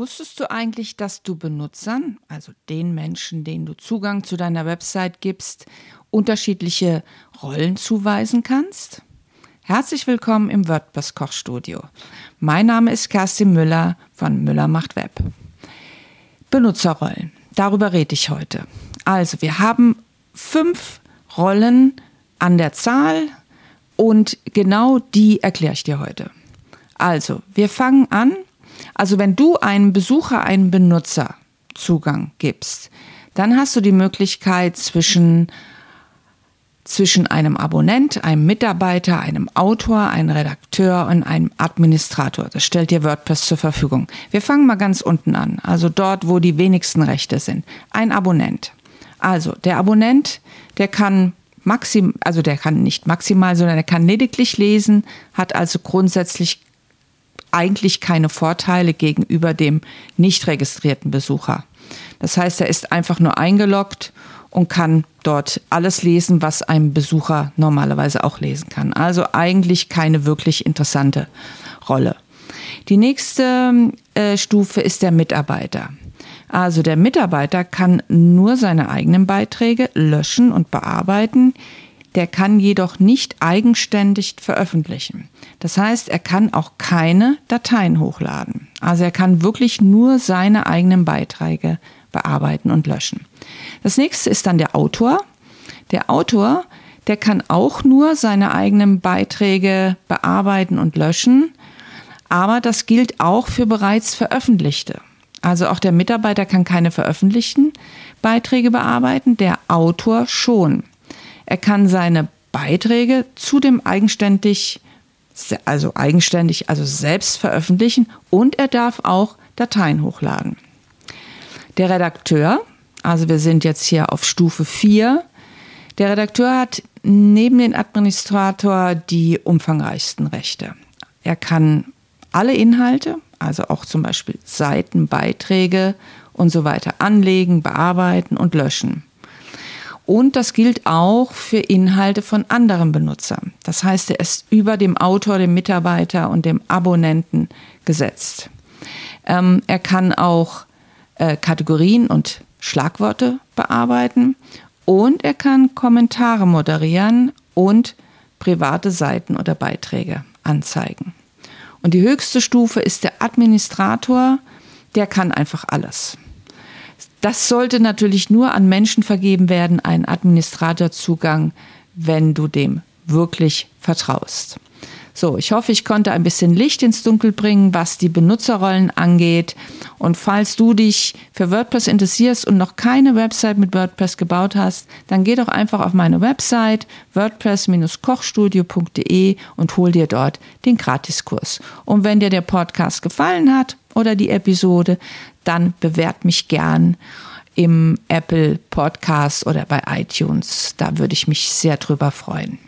Wusstest du eigentlich, dass du Benutzern, also den Menschen, denen du Zugang zu deiner Website gibst, unterschiedliche Rollen zuweisen kannst? Herzlich willkommen im WordPress Kochstudio. Mein Name ist Kerstin Müller von Müller macht Web. Benutzerrollen. Darüber rede ich heute. Also, wir haben fünf Rollen an der Zahl und genau die erkläre ich dir heute. Also, wir fangen an also wenn du einem Besucher, einem Benutzer Zugang gibst, dann hast du die Möglichkeit zwischen zwischen einem Abonnent, einem Mitarbeiter, einem Autor, einem Redakteur und einem Administrator. Das stellt dir WordPress zur Verfügung. Wir fangen mal ganz unten an, also dort, wo die wenigsten Rechte sind. Ein Abonnent. Also der Abonnent, der kann maxim, also der kann nicht maximal, sondern er kann lediglich lesen, hat also grundsätzlich eigentlich keine Vorteile gegenüber dem nicht registrierten Besucher. Das heißt, er ist einfach nur eingeloggt und kann dort alles lesen, was ein Besucher normalerweise auch lesen kann. Also eigentlich keine wirklich interessante Rolle. Die nächste äh, Stufe ist der Mitarbeiter. Also der Mitarbeiter kann nur seine eigenen Beiträge löschen und bearbeiten, der kann jedoch nicht eigenständig veröffentlichen. Das heißt, er kann auch keine Dateien hochladen. Also er kann wirklich nur seine eigenen Beiträge bearbeiten und löschen. Das nächste ist dann der Autor. Der Autor, der kann auch nur seine eigenen Beiträge bearbeiten und löschen, aber das gilt auch für bereits veröffentlichte. Also auch der Mitarbeiter kann keine veröffentlichten Beiträge bearbeiten, der Autor schon. Er kann seine Beiträge zudem eigenständig, also eigenständig, also selbst veröffentlichen und er darf auch Dateien hochladen. Der Redakteur, also wir sind jetzt hier auf Stufe 4, der Redakteur hat neben dem Administrator die umfangreichsten Rechte. Er kann alle Inhalte, also auch zum Beispiel Seiten, Beiträge und so weiter anlegen, bearbeiten und löschen. Und das gilt auch für Inhalte von anderen Benutzern. Das heißt, er ist über dem Autor, dem Mitarbeiter und dem Abonnenten gesetzt. Ähm, er kann auch äh, Kategorien und Schlagworte bearbeiten und er kann Kommentare moderieren und private Seiten oder Beiträge anzeigen. Und die höchste Stufe ist der Administrator, der kann einfach alles. Das sollte natürlich nur an Menschen vergeben werden, ein Administratorzugang, wenn du dem wirklich vertraust. So, ich hoffe, ich konnte ein bisschen Licht ins Dunkel bringen, was die Benutzerrollen angeht. Und falls du dich für WordPress interessierst und noch keine Website mit WordPress gebaut hast, dann geh doch einfach auf meine Website wordpress-kochstudio.de und hol dir dort den Gratiskurs. Und wenn dir der Podcast gefallen hat oder die Episode, dann bewert mich gern im Apple Podcast oder bei iTunes. Da würde ich mich sehr drüber freuen.